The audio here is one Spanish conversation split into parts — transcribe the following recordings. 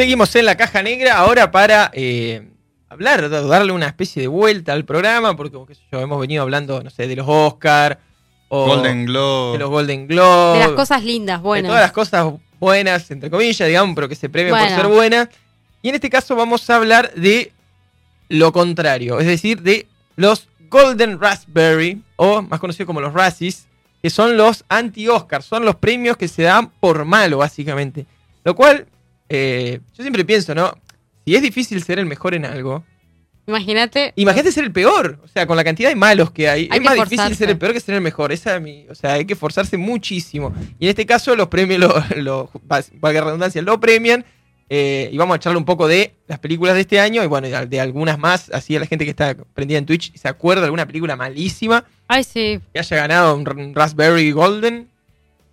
Seguimos en la caja negra ahora para eh, hablar, darle una especie de vuelta al programa, porque como yo, hemos venido hablando, no sé, de los Oscar o Golden Globe. de los Golden Globe, De las cosas lindas, de buenas. todas las cosas buenas, entre comillas, digamos, pero que se premian por ser buenas. Y en este caso vamos a hablar de lo contrario, es decir, de los Golden Raspberry, o más conocido como los Razzies, que son los anti-Oscar, son los premios que se dan por malo, básicamente. Lo cual, eh, yo siempre pienso, ¿no? Si es difícil ser el mejor en algo, Imagínate. imagínate ser el peor. O sea, con la cantidad de malos que hay, Hay es que más difícil ser el peor que ser el mejor. Esa es mi, o sea, hay que esforzarse muchísimo. Y en este caso, los premios, lo, lo- valga redundancia, lo premian. Eh, y vamos a charlar un poco de las películas de este año y bueno, de, algunas más. Así a la gente que está prendida en Twitch se acuerda de alguna película malísima Ay, sí. que haya ganado un Raspberry Golden.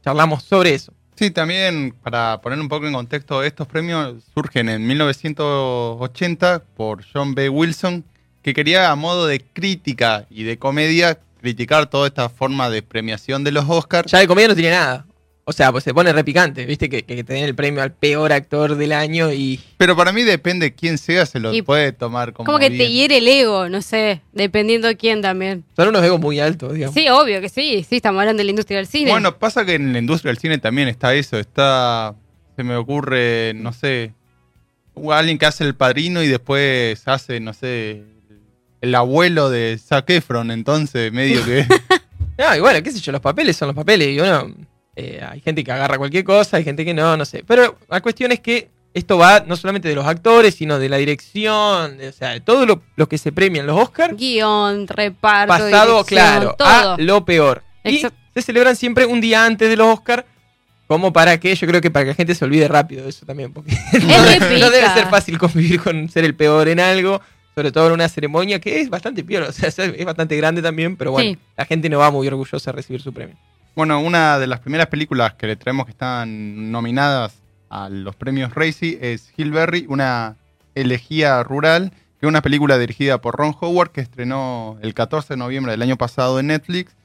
Charlamos sobre eso. Sí, también para poner un poco en contexto, estos premios surgen en 1980 por John B. Wilson, que quería a modo de crítica y de comedia criticar toda esta forma de premiación de los Oscars. Ya de comedia no tiene nada. O sea, pues se pone repicante, viste, que, que te den el premio al peor actor del año y Pero para mí depende quién sea, se lo Y- puede tomar como Como que te hiere el ego, no sé, dependiendo de quién también. son unos egos muy altos, digamos. Sí, obvio que sí, sí, estamos hablando de la industria del cine. Bueno, pasa que en la industria del cine también está eso, está, se me ocurre, no sé, alguien que hace el padrino y después hace, no sé, el abuelo de Zac Efron, entonces medio que... No, y bueno, qué sé yo, los papeles son los papeles. Y uno, eh, hay gente que agarra cualquier cosa, hay gente que no, no sé. Pero la cuestión es que esto va no solamente de los actores, sino de la dirección, de- o sea, de todo lo, lo que se premia en los Oscars, Guión, reparto, pasado, claro, todo. a lo peor. Y se celebran siempre un día antes de los Oscars, como para que, yo creo que para que la gente se olvide rápido de eso también, porque no, debe- no debe pica. ser fácil convivir con ser el peor en algo, sobre todo en una ceremonia que es bastante peor, o sea, es bastante grande también, pero bueno, Sí. la gente no va muy orgullosa de recibir su premio. Bueno, una de las primeras películas que le traemos que están nominadas a los premios Racy es Hillberry, una elegía rural, que es una película dirigida por Ron Howard que estrenó el 14 de noviembre del año pasado en Netflix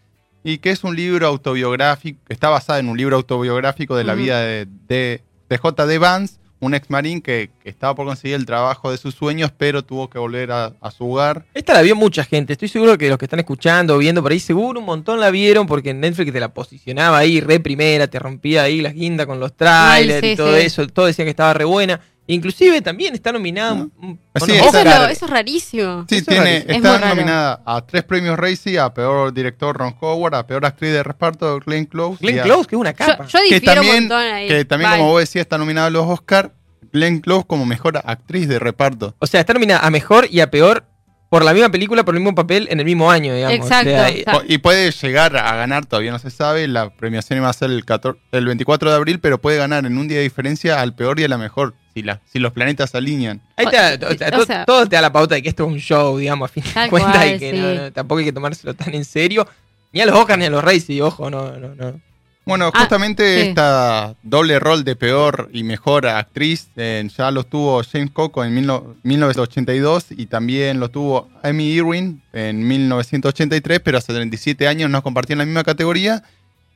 y que es un libro autobiográfico, está basada en un libro autobiográfico de la vida de, de, de J.D. Vance, un ex marín que, que estaba por conseguir el trabajo de sus sueños, pero tuvo que volver a, a su hogar. Esta la vio mucha gente, estoy seguro que los que están escuchando, viendo por ahí, seguro un montón la vieron porque en Netflix te la posicionaba ahí re primera, te rompía ahí las guindas con los trailers Ay, sí, y todo sí. eso, todo decían que estaba re buena. Inclusive también está nominada un- Sí, Eso, es Oscar. lo- eso es rarísimo. Sí, Eso tiene. Es está nominada a tres premios Racy, a peor director Ron Howard, a peor actriz de reparto Glenn Close. Glenn a- Close, que es una Yo, capa. yo que difiero también, un montón ahí. que también Bye. como vos decías, está nominada a los Oscar. Glenn Close como mejor actriz de reparto. O sea, está nominada a mejor y a peor por la misma película, por el mismo papel, en el mismo año, digamos. Exacto. O sea, eh, Y puede llegar a ganar, todavía no se sabe. La premiación iba a ser el, 14 el 24 de abril, pero puede ganar en un día de diferencia al peor y a la mejor, si, la, si los planetas se alinean. ahí te o sea, O to- sea- todo te da la pauta de que esto es un show, digamos, a fin de cuentas, cual, y que sí. no- no, tampoco hay que tomárselo tan en serio. Ni a los Oscars ni a los Racy, ojo, no, no, no. Bueno, Ah, justamente sí. esta doble rol de peor y mejor actriz eh, ya lo tuvo James Coco en mil no- 1982 y también lo tuvo Amy Irwin en 1983, pero hace 37 años no compartían la misma categoría.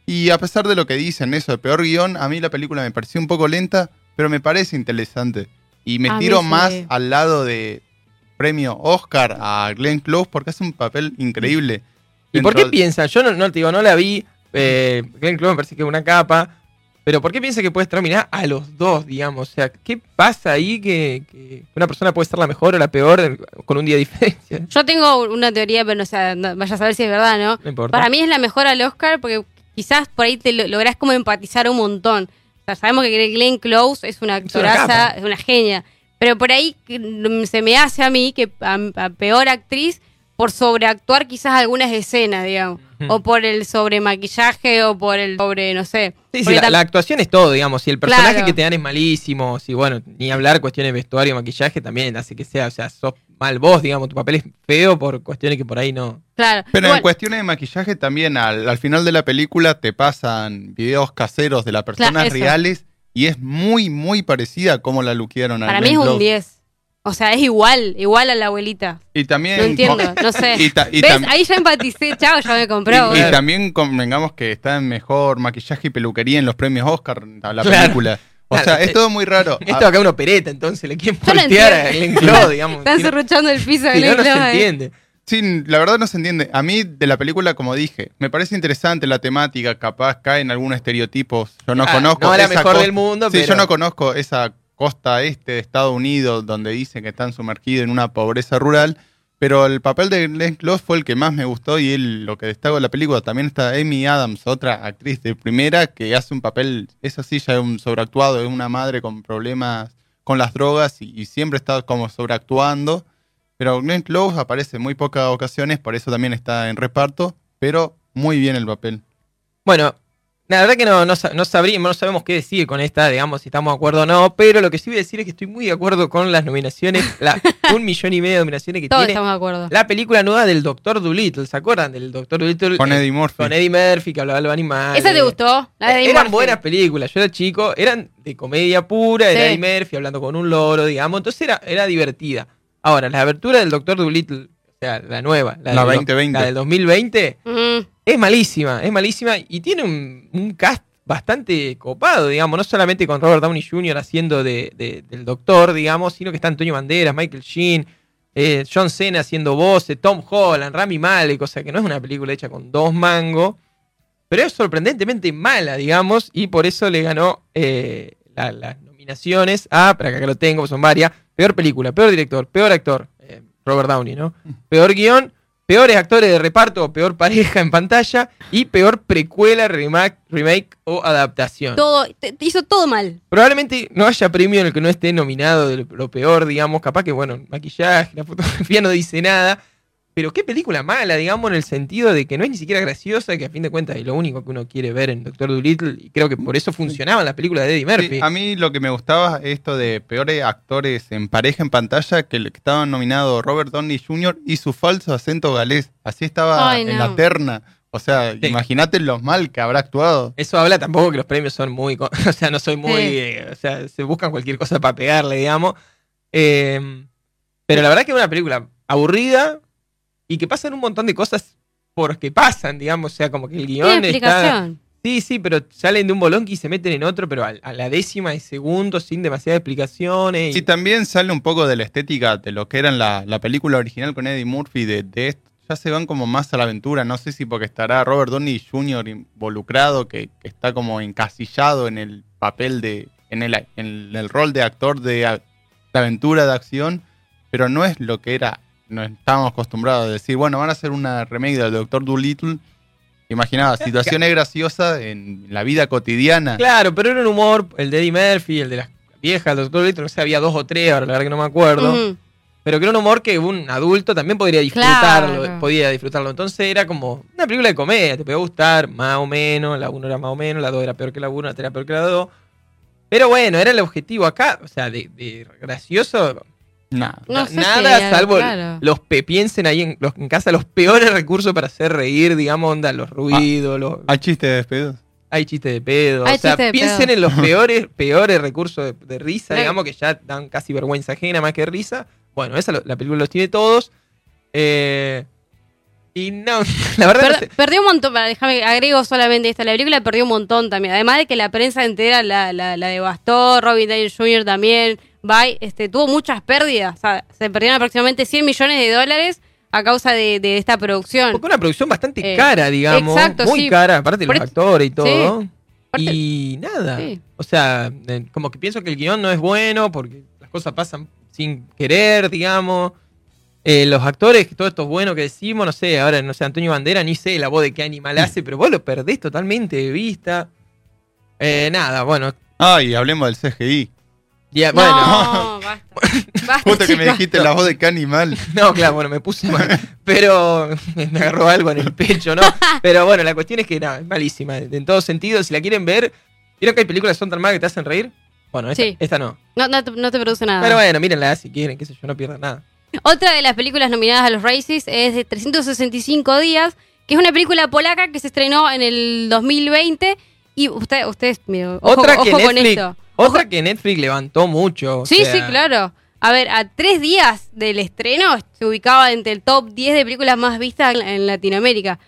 Y a pesar de lo que dicen, eso de peor guion, a mí la película me pareció un poco lenta, pero me parece interesante. Y me A tiro sí. más al lado de premio Oscar a Glenn Close porque hace un papel increíble. ¿Y por qué Dentro- piensa? Yo no, no te digo, no la vi. Eh, Glenn Close me parece que es una capa. Pero ¿por qué piensa que puedes terminar a los dos, digamos? O sea, ¿qué pasa ahí que, que una persona puede ser la mejor o la peor con un día de diferencia? Yo tengo una teoría, pero no, sé, no- vaya a saber si es verdad, ¿no? No importa. Para mí es la mejor al Oscar porque quizás por ahí te lo- lográs como empatizar un montón. Sea, sabemos que Glenn Close es una Es una actoraza, es una genia. Pero por ahí se me hace a mí que a, a peor actriz por sobreactuar quizás algunas escenas, digamos. O por el sobre maquillaje o por el sobre, no sé. Sí, sí, la, actuación es todo, digamos. Si el personaje Claro. que te dan es malísimo, si bueno, ni hablar cuestiones de vestuario, maquillaje, también hace que sea, o sea, sos mal vos, digamos, tu papel es feo por cuestiones que por ahí no. Claro. Pero en cuestiones de maquillaje también al, al final de la película te pasan videos caseros de las personas reales y es muy, muy parecida a cómo la luquearon a Para mí es un Close. 10. O sea, es igual, igual a la abuelita. Y también. No entiendo, no sé. Y, ta- y ¿Ves? Ahí ya empaticé, chao, ya me compró. y también convengamos que está en mejor maquillaje y peluquería en los premios Oscar, la la Claro. película. O sea, es eh, todo muy raro. Esto Ah, acá es una opereta, entonces le quieren voltear a. Glenn Close, digamos. Están cerruchando el piso de no, Glenn no se entiende. Sí, la verdad no se entiende. A mí de la película, como dije, me parece interesante la temática, capaz cae en algunos estereotipos. Yo no Ah, conozco. no la esa mejor costa- del mundo, Sí, pero- yo no conozco esa costa este de Estados Unidos donde dicen que están sumergidos en una pobreza rural. Pero el papel de Glenn Close fue el que más me gustó y él, lo que destaco de la película. También está Amy Adams, otra actriz de primera, que hace un papel, eso sí, ya es un sobreactuado, es una madre con problemas con las drogas y, y siempre está como sobreactuando. Pero Glenn Close aparece en muy pocas ocasiones, por eso también está en reparto, pero muy bien el papel. Bueno, la verdad que no, no, no sabríamos, no sabemos qué decir con esta, digamos, si estamos de acuerdo o no, pero lo que sí voy a decir es que estoy muy de acuerdo con las nominaciones, la, un millón y medio de nominaciones que Todos tiene estamos de acuerdo. la película nueva del Doctor Dolittle, ¿se acuerdan del Doctor Dolittle? Con Eh, Eddie Murphy. Con Eddie Murphy, que hablaba de los animales. ¿Esa te gustó? La de Eddie eran Murphy. buenas películas, yo era chico, eran de comedia pura, era Sí. Eddie Murphy hablando con un loro, digamos, entonces era, era divertida. Ahora, la abertura del Doctor Dolittle, o sea, la nueva, la, La del do- 2020. la del 2020, Ujú. Es malísima, es malísima y tiene un, un cast bastante copado, digamos, no solamente con Robert Downey Jr. haciendo de, de- del doctor, digamos, sino que está Antonio Banderas, Michael Sheen, eh, John Cena haciendo voces, Tom Holland, Rami Malek, o sea que no es una película hecha con dos mangos, pero es sorprendentemente mala, digamos, y por eso le ganó eh, la- las nominaciones a, para que acá lo tengo, son varias, peor película, peor director, peor actor, eh, Robert Downey, ¿no? Peor guion, peores actores de reparto o peor pareja en pantalla y peor precuela, remake, remake o adaptación. Todo, te- te hizo todo mal. Probablemente no haya premio en el que no esté nominado de lo peor, digamos, capaz que, bueno, maquillaje, la fotografía no dice nada, pero qué película mala, digamos, en el sentido de que no es ni siquiera graciosa, que a fin de cuentas es lo único que uno quiere ver en Doctor Dolittle, y creo que por eso funcionaban las películas de Eddie Murphy. Sí, a mí lo que me gustaba es esto de peores actores en pareja en pantalla que, estaban nominados Robert Downey Jr. y su falso acento galés. Así estaba Ay, en la terna. O sea, Sí. imagínate los mal que habrá actuado. Eso habla tampoco que los premios son muy. co- O sea, no soy muy. Sí. eh, o sea, se buscan cualquier cosa para pegarle, digamos. Eh, pero la verdad es que es una película aburrida y que pasan un montón de cosas porque pasan, digamos. O sea, como que el Tiene guion está. Sí, sí, pero salen de un bolón y se meten en otro, pero a, a la décima de segundo, sin demasiadas explicaciones. y- Sí, también sale un poco de la estética de lo que era en la, la película original con Eddie Murphy de, de esto. Ya se van como más a la aventura. No sé si porque estará Robert Downey Jr. involucrado, que, que está como encasillado en el papel de. en el, en el rol de actor de, de aventura, de acción. Pero no es lo que era. No estábamos acostumbrados a decir, bueno, van a hacer una remake del Doctor Dolittle. Imaginaba, situaciones graciosas en la vida cotidiana. Claro, pero era un humor, el de Eddie Murphy, el de las viejas, el Doctor Dolittle, no sé, había dos o tres, ahora la verdad que no me acuerdo. Pero que era un humor que un adulto también podría disfrutarlo, Claro. podía disfrutarlo. Entonces era como una película de comedia, te puede gustar, más o menos, la 1 era más o menos, la 2 era peor que la 1, la 3 era peor que la 2. Pero bueno, era el objetivo acá, o sea, de, de gracioso, Nada. No sé nada, si- salvo claro. los que piensen ahí en, los, en casa los peores recursos para hacer reír, digamos, onda, los ruidos, los, Hay chistes de despedidos. hay chistes de pedo. Hay o sea, piensen pedo. en los peores, peores recursos de, de risa, digamos, que ya dan casi vergüenza ajena más que risa. Bueno, esa lo- la película los tiene todos. Eh, y no, la verdad no Per- sé. perdió un montón, para déjame, agrego solamente esta, la película perdió un montón también. Además de que la prensa entera la, la, la devastó, Robin Downey Jr. también, Bye, este, tuvo muchas pérdidas. O sea, se perdieron aproximadamente 100 millones de dólares a causa de, de esta producción. Porque una producción bastante Eh, cara, digamos. exacto, muy sí. cara, aparte de los actores y todo. Aparte- Y nada. Sí. O sea, eh, como que pienso que el guion no es bueno porque las cosas pasan sin querer, digamos. Eh, los actores, todo esto es bueno que decimos, no sé, ahora no sé, Antonio Bandera, ni sé la voz de qué animal hace, pero vos lo perdés totalmente de vista. Eh, nada, bueno. Ah, y hablemos del CGI. No, bueno, basta. Basta, Justo que me dijiste la voz de qué animal. no, claro, bueno, me puse mal, pero me agarró algo en el pecho, ¿no? Pero bueno, la cuestión es que nada, es malísima, en todos sentidos. Si la quieren ver, ¿vieron que hay películas que son tan malas que te hacen reír? Bueno, esta, Sí. esta no. No, no, te- no te produce nada. Pero bueno, mírenla si quieren, qué sé yo, no pierdan nada. Otra de las películas nominadas a los Races es de 365 días, que es una película polaca que se estrenó en el 2020. Y usted, ustedes, ojo, otra que ojo con esto. Otra que Netflix levantó mucho. o Sí, sea, sí, claro. a ver, a tres días del estreno se ubicaba entre el top 10 de películas más vistas en- en Latinoamérica.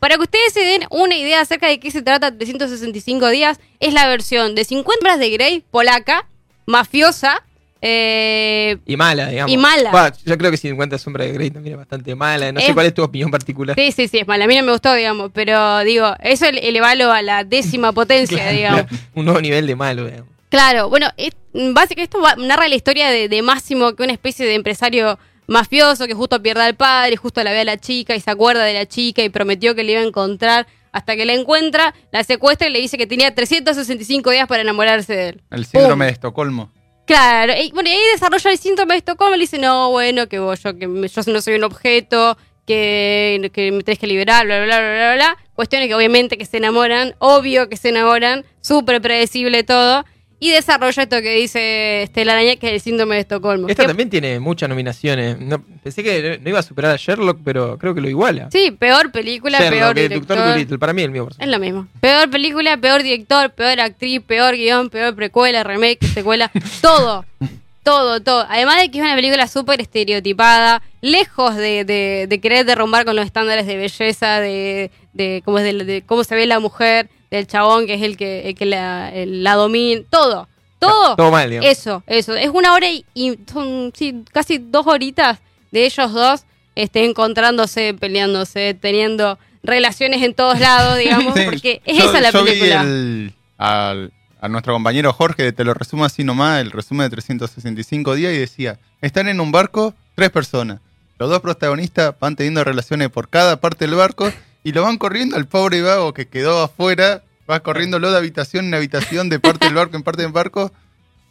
Para que ustedes se den una idea acerca de qué se trata 365 días, es la versión de 50 horas de Grey, polaca, mafiosa, eh, Y mala, digamos. Y mala. Yo creo que 50 sombras de Grey también es bastante mala. No sé cuál es tu opinión particular. Sí, sí, sí, es mala. A mí no me gustó, digamos, pero digo, eso ele- elevalo a la décima potencia, Claro, digamos. Un nuevo nivel de malo, digamos. Claro, bueno, es, básicamente esto va- narra la historia de, de Máximo, que es una especie de empresario mafioso que justo pierde al padre, justo la ve a la chica y se acuerda de la chica y prometió que le iba a encontrar hasta que la encuentra, la secuestra y le dice que tenía 365 días para enamorarse de él. El síndrome Pum. de Estocolmo. Claro, y, bueno, y ahí desarrolla el síntoma de Estocolmo y le dice, no, bueno, que vos, yo, que yo no soy un objeto, que, que me tenés que liberar, bla, bla, bla, bla, bla, bla. Cuestiones que obviamente que se enamoran, obvio que se enamoran, súper predecible todo. Y desarrolla esto que dice Estela Araña, que es el síndrome de Estocolmo. Esta Que- también tiene muchas nominaciones. No- pensé que no iba a superar a Sherlock, pero creo que lo iguala. Sí, peor película, Sherlock, peor el director. Doctor Dolittle, para mí el mío. por Es lo mismo. Peor película, peor director, peor actriz, peor guion, peor precuela, remake, secuela, todo. Todo, todo. Además de que es una película súper estereotipada, lejos de, de- de querer derrumbar con los estándares de belleza, de, de cómo, es de, de cómo se ve la mujer, del chabón que es el que, el que la, el- la domina, todo. Todo. Todo mal, digamos. Eso, eso. Es una hora y, y son sí, casi dos horitas de ellos dos este, encontrándose, peleándose, teniendo relaciones en todos lados, digamos, Sí, porque es yo- esa la yo vi película. el- al- a nuestro compañero Jorge, te lo resumo así nomás, el resumen de 365 días y decía, están en un barco tres personas. Los dos protagonistas van teniendo relaciones por cada parte del barco y lo van corriendo al pobre vago que quedó afuera, va corriéndolo de habitación en habitación, de parte del barco en parte del barco,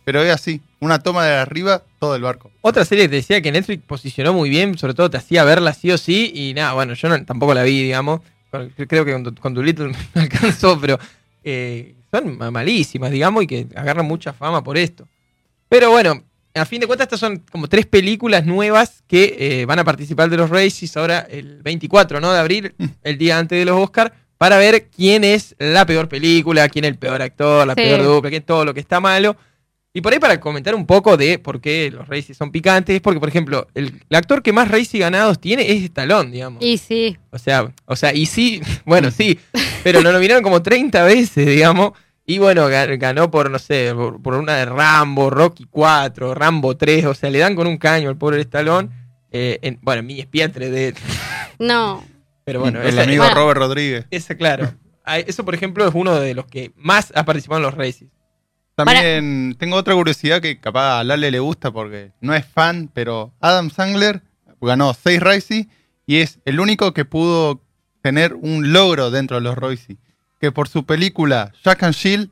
pero es así, una toma de arriba, todo el barco. Otra serie que te decía que Netflix posicionó muy bien, sobre todo te hacía verla sí o sí, y nada, bueno, yo no- tampoco la vi, digamos. Creo que con, con Dolittle me alcanzó, pero eh, son ma- malísimas, digamos, y que agarran mucha fama por esto. Pero bueno, a fin de cuentas, estas son como tres películas nuevas que eh, van a participar de los Races ahora el 24 ¿no? de abril, el día antes de los Oscars, para ver quién es la peor película, quién es el peor actor, la Sí. peor dupla, quién todo lo que está malo. Y por ahí para comentar un poco de por qué los Races son picantes, es porque, por ejemplo, el, el actor que más Races ganados tiene es Stallone, digamos. Y sí, O sea, o sea, y sí, bueno, sí, pero lo nominaron como 30 veces, digamos. Y bueno, ga- ganó por, no sé, por, por una de Rambo, Rocky 4, Rambo 3, o sea, le dan con un caño al pobre Stallone. Eh, en, bueno, mi espía 3D, no. pero bueno, el esa- amigo bueno. Robert Rodríguez. esa, claro. Eso, por ejemplo, es uno de los que más ha participado en los Races. También tengo otra curiosidad que capaz a Lale le gusta porque no es fan, pero Adam Sandler ganó 6 Royce y es el único que pudo tener un logro dentro de los Royce. Que por su película Jack and Jill,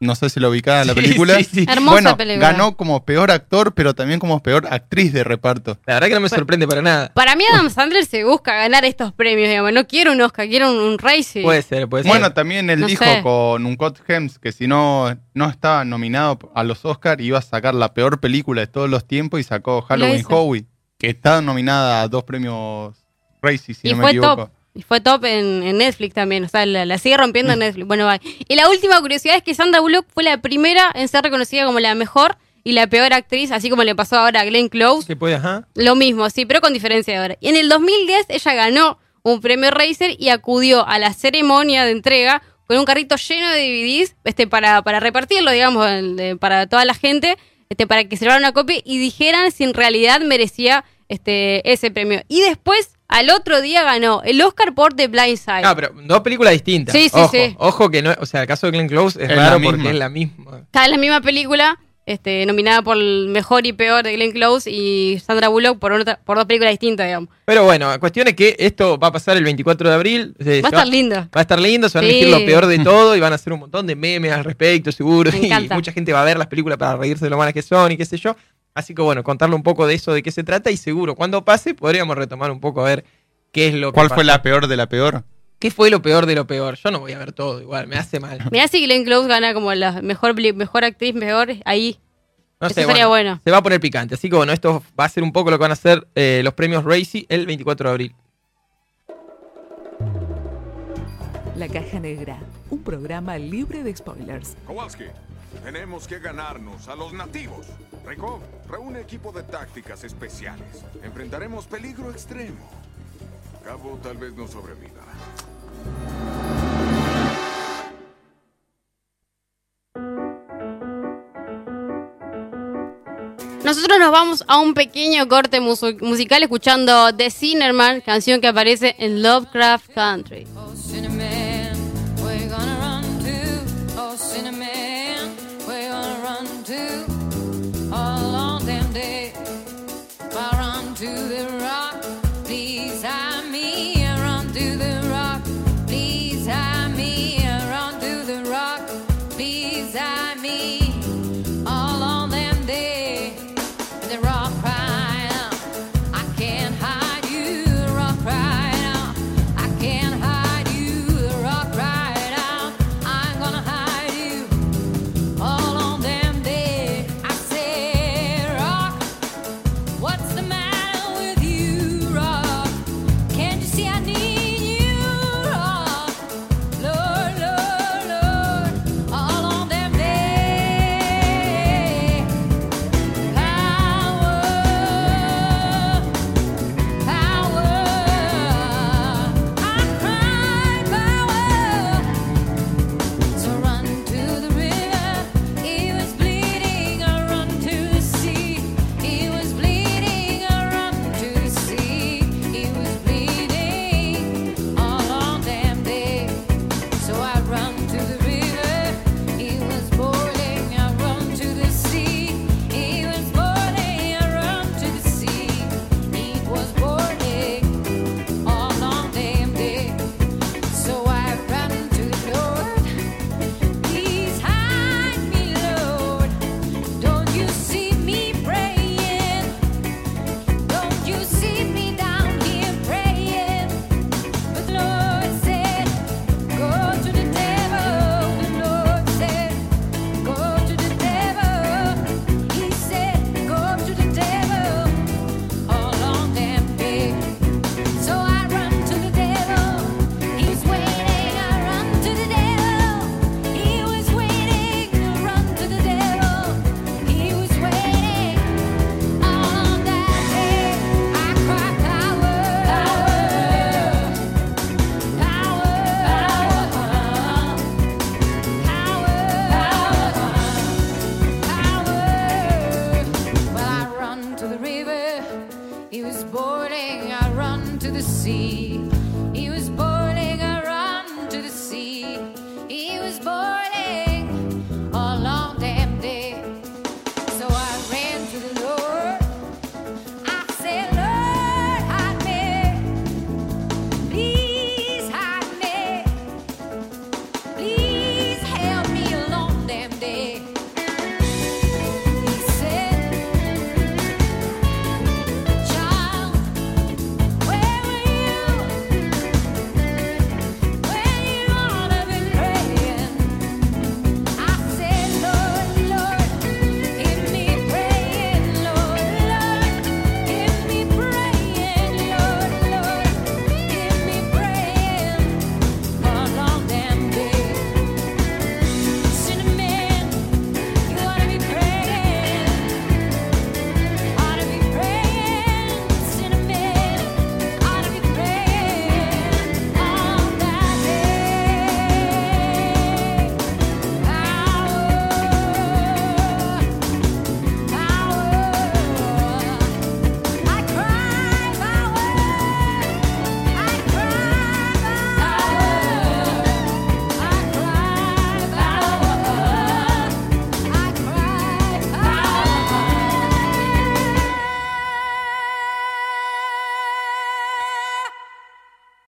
no sé si lo ubicaba la Sí, película, sí, sí. Hermosa bueno, película. ganó como peor actor, pero también como peor actriz de reparto. La verdad que no me sorprende para nada. Para mí Adam Sandler se busca ganar estos premios, digamos. No quiero un Oscar, quiero un, un Racing. Puede ser, puede ser. Bueno, también él No dijo sé. con Uncut Gems que si no, no estaba nominado a los Oscars iba a sacar la peor película de todos los tiempos y sacó Halloween. Howie, que está nominada a dos premios Racy, si y no me fue equivoco. top. Y fue top en, en Netflix también. O sea, la, la sigue rompiendo en Netflix. Bueno, va. Y la última curiosidad es que Sandra Bullock fue la primera en ser reconocida como la mejor y la peor actriz, así como le pasó ahora a Glenn Close. que puede, ajá. Lo mismo, sí, pero con diferencia de ahora. Y en el 2010 ella ganó un premio Razer y acudió a la ceremonia de entrega con un carrito lleno de DVDs este, para, para repartirlo, digamos, para toda la gente, este, para que se llevaran una copia y dijeran si en realidad merecía este, ese premio. Y después, al otro día, ganó el Oscar por The Blind Side. Ah, pero dos películas distintas. Sí, sí, ojo, sí. Ojo que no, o sea, el caso de Glenn Close es, Es raro porque es la misma. Está en la misma película, este, nominada por el mejor y peor de Glenn Close y Sandra Bullock por, otra- por dos películas distintas, digamos. Pero bueno, la cuestión es que esto va a pasar el 24 de abril. Se- Va a estar lindo. Va a estar lindo, se van a elegir lo peor de todo y van a hacer un montón de memes al respecto, seguro. Me Y encanta. mucha gente va a ver las películas para reírse de lo malas que son y qué sé yo. Así que bueno, contarle un poco de eso, de qué se trata y seguro cuando pase podríamos retomar un poco a ver qué es lo ¿Cuál que... ¿Cuál fue la peor de la peor? ¿Qué fue lo peor de lo peor? Yo no voy a ver todo igual, me hace mal. Mirá si Glenn Close gana como la mejor, mejor actriz, mejor ahí. No sé, sería bueno, Se va a poner picante. Así que bueno, esto va a ser un poco lo que van a hacer eh, los premios Racy el 24 de abril. La Caja Negra, un programa libre de spoilers. Kowalski, tenemos que ganarnos a los nativos. Rykov, reúne equipo de tácticas especiales. Enfrentaremos peligro extremo. Cabo tal vez no sobreviva. Nosotros nos vamos a un pequeño corte musical escuchando The Cinerman, canción que aparece en Lovecraft Country.